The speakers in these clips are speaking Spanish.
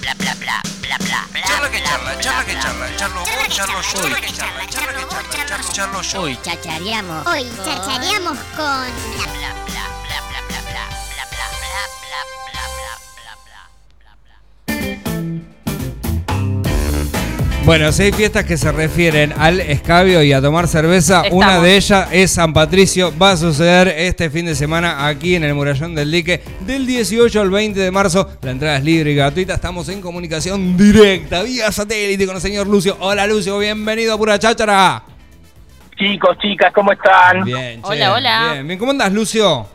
bla bla bla bla bla bla. Charla que charla, charla que charla, charlo vos, charlo yo, charla que charla, charla que charla, charlo, yo. Hoy chachareamos. Hoy chachareamos con Bla bla bla bla Bueno, si hay fiestas que se refieren al escabio y a tomar cerveza, Estamos. una de ellas es San Patricio. Va a suceder este fin de semana aquí en el Murallón del Dique del 18 al 20 de marzo. La entrada es libre y gratuita. Estamos en comunicación directa, vía satélite con el señor Lucio. Hola Lucio, bienvenido a Pura Cháchara. Chicos, chicas, ¿cómo están? Bien, Hola, che, hola. Bien, bien. ¿cómo andás, Lucio?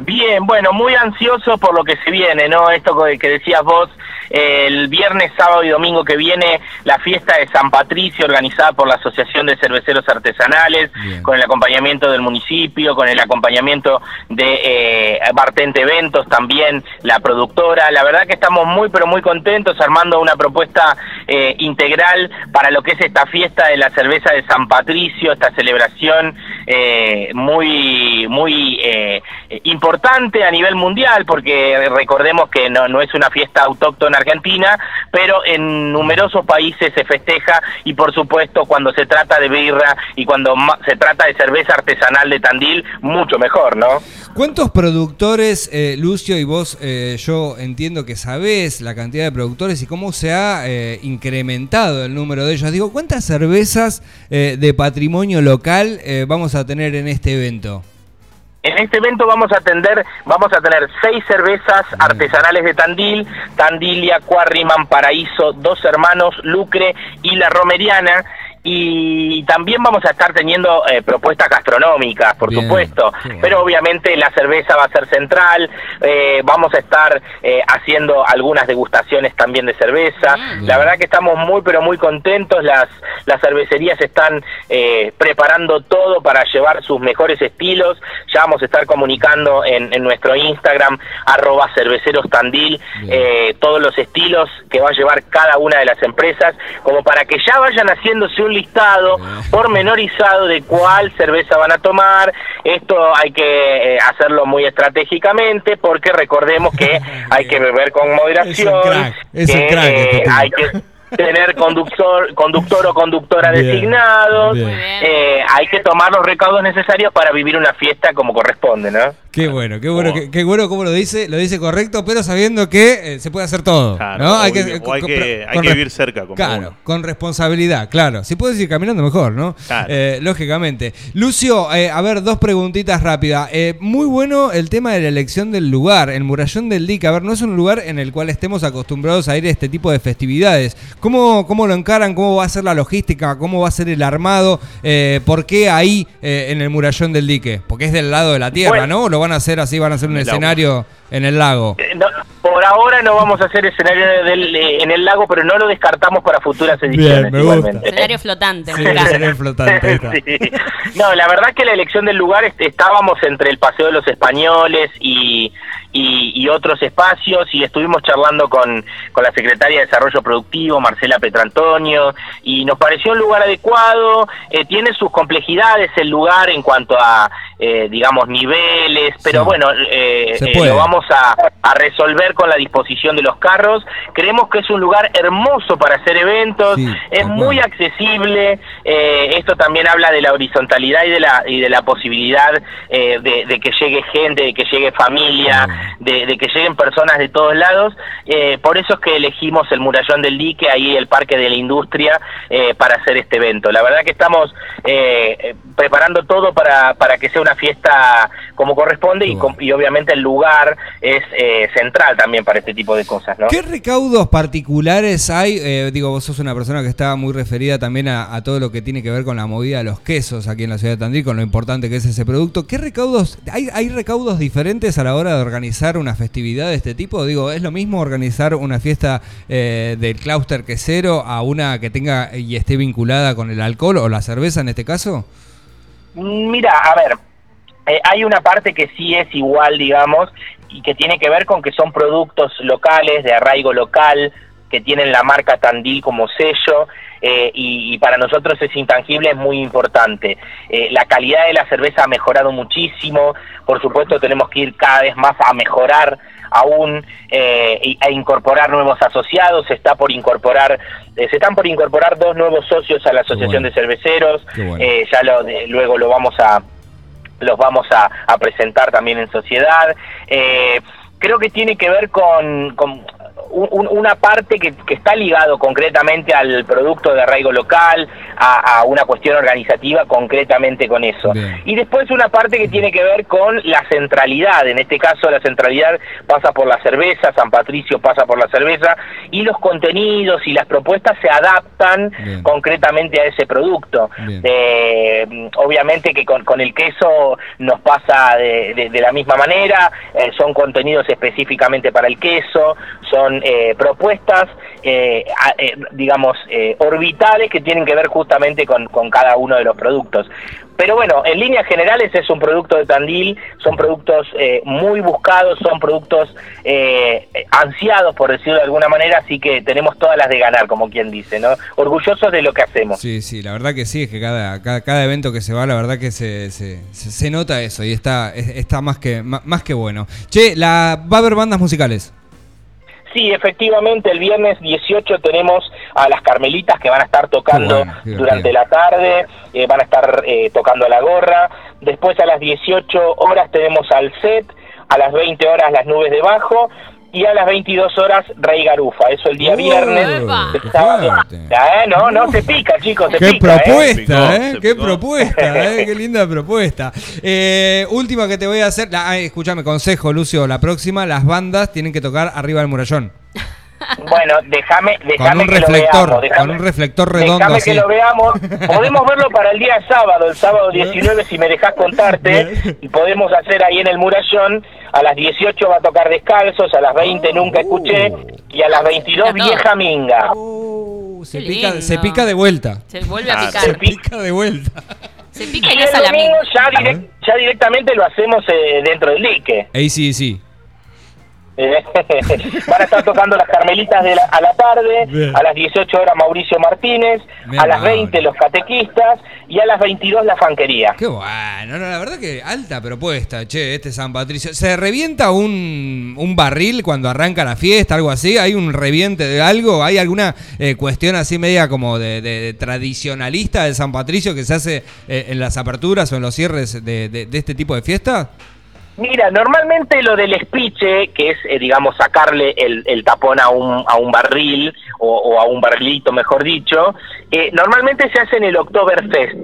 Bien, bueno, muy ansioso por lo que se viene, ¿no? Esto que que decías vos, el viernes, sábado y domingo que viene, la fiesta de San Patricio, organizada por la Asociación de Cerveceros Artesanales, Bien. con el acompañamiento del municipio, con el acompañamiento de eh, Bartente Eventos, también la productora. La verdad que estamos muy, pero muy contentos armando una propuesta eh, integral para lo que es esta fiesta de la cerveza de San Patricio, esta celebración eh, muy, muy eh, importante a nivel mundial, porque recordemos que no, no es una fiesta autóctona argentina, pero en numerosos países se festeja y por supuesto cuando se trata de birra y cuando se trata de cerveza artesanal de Tandil, mucho mejor, ¿no? ¿Cuántos productores, eh, Lucio, y vos, eh, yo entiendo que sabés la cantidad de productores y cómo se ha eh, incrementado el número de ellos? Digo, ¿cuántas cervezas eh, de patrimonio local eh, vamos a tener en este evento? En este evento vamos a atender, vamos a tener seis cervezas artesanales de Tandil, Tandilia, Quarryman, Paraíso, Dos Hermanos, Lucre y La Romeriana. Y también vamos a estar teniendo eh, propuestas gastronómicas, por Bien, supuesto. Pero obviamente la cerveza va a ser central. eh, vamos a estar eh, haciendo algunas degustaciones también de cerveza. Mm. La verdad que estamos muy, pero muy contentos. Las, las cervecerías están eh, preparando todo para llevar sus mejores estilos. Ya vamos a estar comunicando en, en nuestro Instagram, arroba cerveceros tandil, eh, todos los estilos que va a llevar cada una de las empresas, como para que ya vayan haciéndose un listado Bien. pormenorizado de cuál cerveza van a tomar. Esto hay que eh, hacerlo muy estratégicamente porque recordemos que hay que beber con moderación, Es un crack, es un que, crack este eh, hay que tener conductor, conductor o conductora Bien, designados, bien. Eh, hay que tomar los recaudos necesarios para vivir una fiesta como corresponde, ¿no? Qué bueno, qué bueno, qué, qué bueno como lo dice, lo dice correcto, pero sabiendo que eh, se puede hacer todo. Claro, ¿no? hay que- con- hay con que res- vivir cerca, como claro, uno. con responsabilidad, claro. Si puedes ir caminando, mejor, ¿no? Claro. Eh, lógicamente. Lucio, eh, a ver, dos preguntitas rápidas. Eh, muy bueno el tema de la elección del lugar, el Murallón del Dique. A ver, no es un lugar en el cual estemos acostumbrados a ir a este tipo de festividades. ¿Cómo, cómo lo encaran? ¿Cómo va a ser la logística? ¿Cómo va a ser el armado? Eh, ¿Por qué ahí, eh, en el Murallón del Dique? Porque es del lado de la tierra, Bueno. ¿no? ¿O lo van a hacer así? ¿Van a hacer un escenario en el lago? Eh, no, por ahora no vamos a hacer escenario del- eh, en el lago, pero no lo descartamos para futuras ediciones. me gusta. igualmente. Escenario flotante, Sí, encanta. escenario flotante. Sí. No, la verdad que la elección del lugar est- estábamos entre el Paseo de los Españoles y, y, y otros espacios y estuvimos charlando con, con la secretaria de Desarrollo Productivo, Marcela Petrantonio, y nos pareció un lugar adecuado, eh, tiene sus complejidades el lugar en cuanto a, eh, digamos, niveles, pero Sí. bueno, eh, eh, lo vamos a, a resolver con la disposición de los carros. Creemos que es un lugar hermoso para hacer eventos, Sí, es muy accesible. eh, esto también habla de la horizontalidad y de la y de la posibilidad eh, de, de que llegue gente, de que llegue familia, de, de que lleguen personas de todos lados. eh, por eso es que elegimos el Murallón del Dique, ahí el Parque de la Industria, eh, para hacer este evento. La verdad que estamos eh, preparando todo para, para que sea una fiesta como corresponde y, com- y obviamente el lugar es eh, central también para este tipo de cosas, ¿no? ¿Qué recaudos particulares hay? Digo, vos sos una persona que está muy referida también a, a todo lo que tiene que ver con la movida de los quesos aquí en la ciudad de Tandil, con lo importante que es ese producto. ¿Qué recaudos? ¿Hay, hay recaudos diferentes a la hora de organizar una festividad de este tipo? Digo, ¿es lo mismo organizar una fiesta eh, del clúster quesero a una que tenga y esté vinculada con el alcohol o la cerveza en este caso? Mira, a ver, eh, hay una parte que sí es igual, digamos, y que tiene que ver con que son productos locales, de arraigo local, que tienen la marca Tandil como sello, eh, y, y para nosotros es intangible, es muy importante. Eh, la calidad de la cerveza ha mejorado muchísimo, por supuesto tenemos que ir cada vez más a mejorar aún eh, a incorporar nuevos asociados, se está por incorporar, eh, se están por incorporar dos nuevos socios a la Asociación bueno. de Cerveceros, bueno. eh, ya lo, de- luego lo vamos a los vamos a, a presentar también en sociedad. Creo que tiene que ver con, con un- un- una parte que, que está ligado concretamente al producto de arraigo local, a, a una cuestión organizativa concretamente con eso. Bien. Y después una parte que tiene que ver con la centralidad, en este caso la centralidad pasa por la cerveza, San Patricio pasa por la cerveza, y los contenidos y las propuestas se adaptan Bien. concretamente a ese producto. Eh, obviamente que con, con el queso nos pasa de, de- de la misma manera, eh, son contenidos específicamente para el queso, son eh, propuestas, eh, digamos, orbitales que tienen que ver justamente con, con cada uno de los productos. Pero bueno, en líneas generales es un producto de Tandil, son productos eh, muy buscados, son productos eh, ansiados, por decirlo de alguna manera, así que tenemos todas las de ganar, como quien dice, ¿no? Orgullosos de lo que hacemos. Sí, sí, la verdad que sí, es que cada, cada, cada evento que se va, la verdad que se, se, se- nota eso y está, es- está más, que, más que bueno. Che, la, va a haber bandas musicales. Sí, efectivamente, el viernes 18 tenemos a las Carmelitas que van a estar tocando bueno, durante la tarde, eh, van a estar eh, tocando a la gorra. Después a las 18 horas tenemos al set, a las 20 horas las nubes de bajo y a las 22 horas Rey Garufa. Eso el día viernes. Ah, no, no, se pica, chicos, se ¡Qué pica. ¿eh? propuesta, Picó, eh! se ¡Qué picó. propuesta, eh! ¡Qué linda propuesta! Eh, última que te voy a hacer, la, escúchame, consejo, Lucio, la próxima, las bandas tienen que tocar arriba del murallón. Bueno, déjame, déjame un que lo reflector, veamos, con un reflector redondo Déjame que lo veamos. Podemos verlo para el día sábado, el sábado 19, si me dejas contarte. Y podemos hacer ahí en el murallón. A las 18 va a tocar Descalzos, a las 20 Nunca Escuché. Y a las 22 Está todo. Vieja Minga. Oh, se, pica, se pica de vuelta. Se vuelve a Ah, picar. Se pica de vuelta. Se pica y Y no es el a la domingo ya, direc- ya directamente lo hacemos eh, dentro del dique. ACDC. Eh, Van a estar tocando las Carmelitas de la- a la tarde, Bien. a las 18 horas Mauricio Martínez, Bien, a las Mauri. 20 los catequistas y a las 22 la fanquería. Qué bueno, no, la verdad que alta propuesta, che, este San Patricio. ¿Se revienta un, un barril cuando arranca la fiesta, algo así? ¿Hay un reviente de algo? ¿Hay alguna eh, cuestión así media como de, de- de tradicionalista de San Patricio que se hace eh, en las aperturas o en los cierres de, de- de este tipo de fiestas? Mira, normalmente lo del espiche, que es, eh, digamos, sacarle el, el tapón a un, a un barril, o, a un barrilito, mejor dicho, eh, normalmente se hace en el Oktoberfest.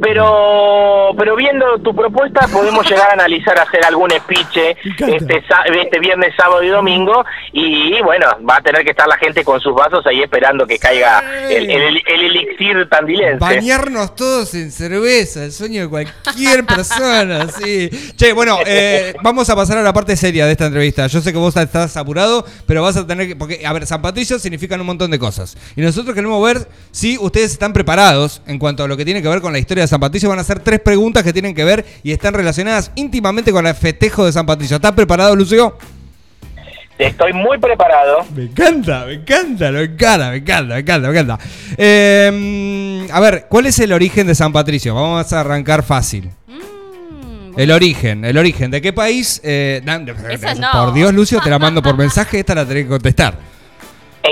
Pero, pero viendo tu propuesta, podemos llegar a analizar hacer algún espiche este, sa- este viernes, sábado y domingo. Y bueno, va a tener que estar la gente con sus vasos ahí esperando que caiga el, el- el elixir tandilense. Bañarnos todos en cerveza, el sueño de cualquier persona, sí. Che, bueno, eh, vamos a pasar a la parte seria de esta entrevista. Yo sé que vos estás apurado, pero vas a tener que. Porque, a ver, San Patricio significan un montón de cosas. Y nosotros queremos ver si ustedes están preparados en cuanto a lo que tiene que ver con la historia San Patricio. Van a hacer tres preguntas que tienen que ver y están relacionadas íntimamente con el festejo de San Patricio. ¿Estás preparado, Lucio? Estoy muy preparado. Me encanta, me encanta, me encanta, me encanta, me encanta, me encanta. Eh, a ver, ¿cuál es el origen de San Patricio? Vamos a arrancar fácil. Mm, El origen, el origen. ¿De qué país? Eh, no. Por Dios, Lucio, te la mando por mensaje, esta la tenés que contestar.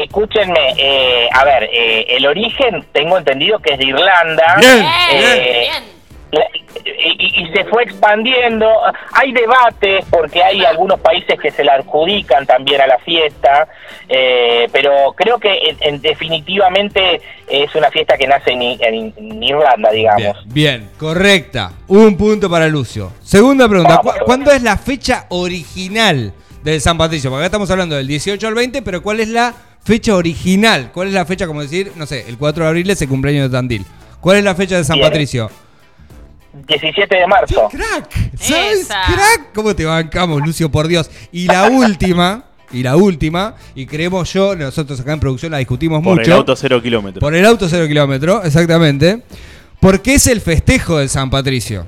Escúchenme, eh, a ver, eh, el origen tengo entendido que es de Irlanda. Bien, Eh, bien. Y, y se fue expandiendo. Hay debates porque hay algunos países que se la adjudican también a la fiesta, eh, pero creo que en- en definitivamente es una fiesta que nace en, I- en- en Irlanda, digamos. bien, correcta. Un punto para Lucio. Segunda pregunta, Vamos. ¿cu- ¿cuándo es la fecha original del San Patricio? Porque acá estamos hablando del 18 al 20, pero ¿cuál es la fecha original? ¿Cuál es la fecha, como decir, no sé, el 4 de abril es el cumpleaños de Tandil? ¿Cuál es la fecha de San Bien. Patricio? 17 de marzo. ¡Crack! ¿Sabes? Esa. ¡Crack! ¿Cómo te bancamos, Lucio, por Dios? Y la última, y la última, y creemos yo, nosotros acá en producción la discutimos Por mucho. el auto cero kilómetros. Por el auto cero kilómetro, exactamente. ¿Por qué es el festejo del San Patricio?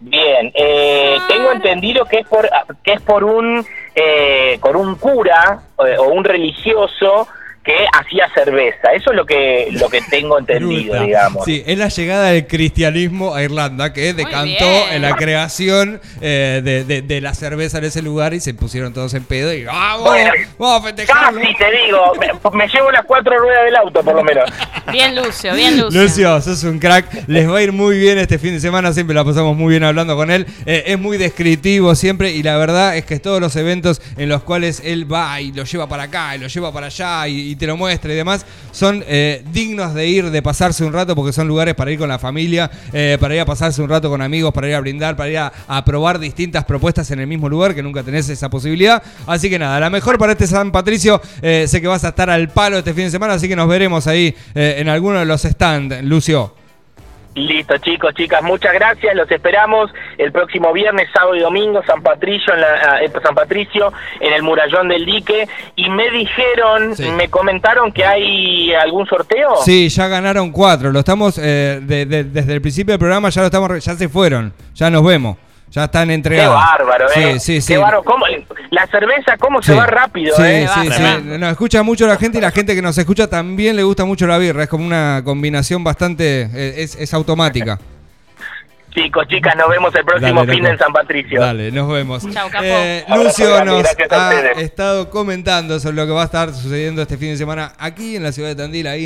Bien, eh, tengo entendido que es por que es por un eh, por un cura eh, o un religioso que hacía cerveza. Eso es lo que lo que tengo entendido, digamos. Sí, es la llegada del cristianismo a Irlanda, que decantó bien. en la creación eh, de, de- de la cerveza en ese lugar y se pusieron todos en pedo y ¡vamos! Bueno, ¡Vamos a festejarlo! Casi te digo, me, me llevo las cuatro ruedas del auto por lo menos. Bien Lucio, bien Lucio. Lucio, sos un crack. Les va a ir muy bien este fin de semana. Siempre la pasamos muy bien hablando con él. Eh, es muy descriptivo siempre. Y la verdad es que todos los eventos en los cuales él va y lo lleva para acá y lo lleva para allá y, y te lo muestra y demás, son eh, dignos de ir, de pasarse un rato, porque son lugares para ir con la familia, eh, para ir a pasarse un rato con amigos, para ir a brindar, para ir a, a probar distintas propuestas en el mismo lugar, que nunca tenés esa posibilidad. Así que nada, la mejor para este San Patricio. eh, sé que vas a estar al palo este fin de semana, así que nos veremos ahí en alguno de los stands, Lucio. Listo, chicos, chicas, muchas gracias. Los esperamos el próximo viernes, sábado y domingo, San Patricio, en la, eh, San Patricio, en el murallón del dique. Y me dijeron, Sí. me comentaron que hay algún sorteo. Sí, ya ganaron cuatro. Lo estamos eh, de- de- desde el principio del programa ya lo estamos, ya se fueron, ya nos vemos, ya están Qué entregados. bárbaro, ¿eh? Sí, sí, Qué bárbaro. ¿Cómo- la cerveza, ¿cómo se va rápido, sí, eh? Sí, sí. Nos escucha mucho la gente y la gente que nos escucha también le gusta mucho la birra. Es como una combinación bastante. eh, es, es automática. Chicos, chicas, nos vemos el próximo Dale, fin loco. en San Patricio. Dale, nos vemos. Chau, capo. Eh, Lucio grande, nos ha estado comentando sobre lo que va a estar sucediendo este fin de semana aquí en la ciudad de Tandil, ahí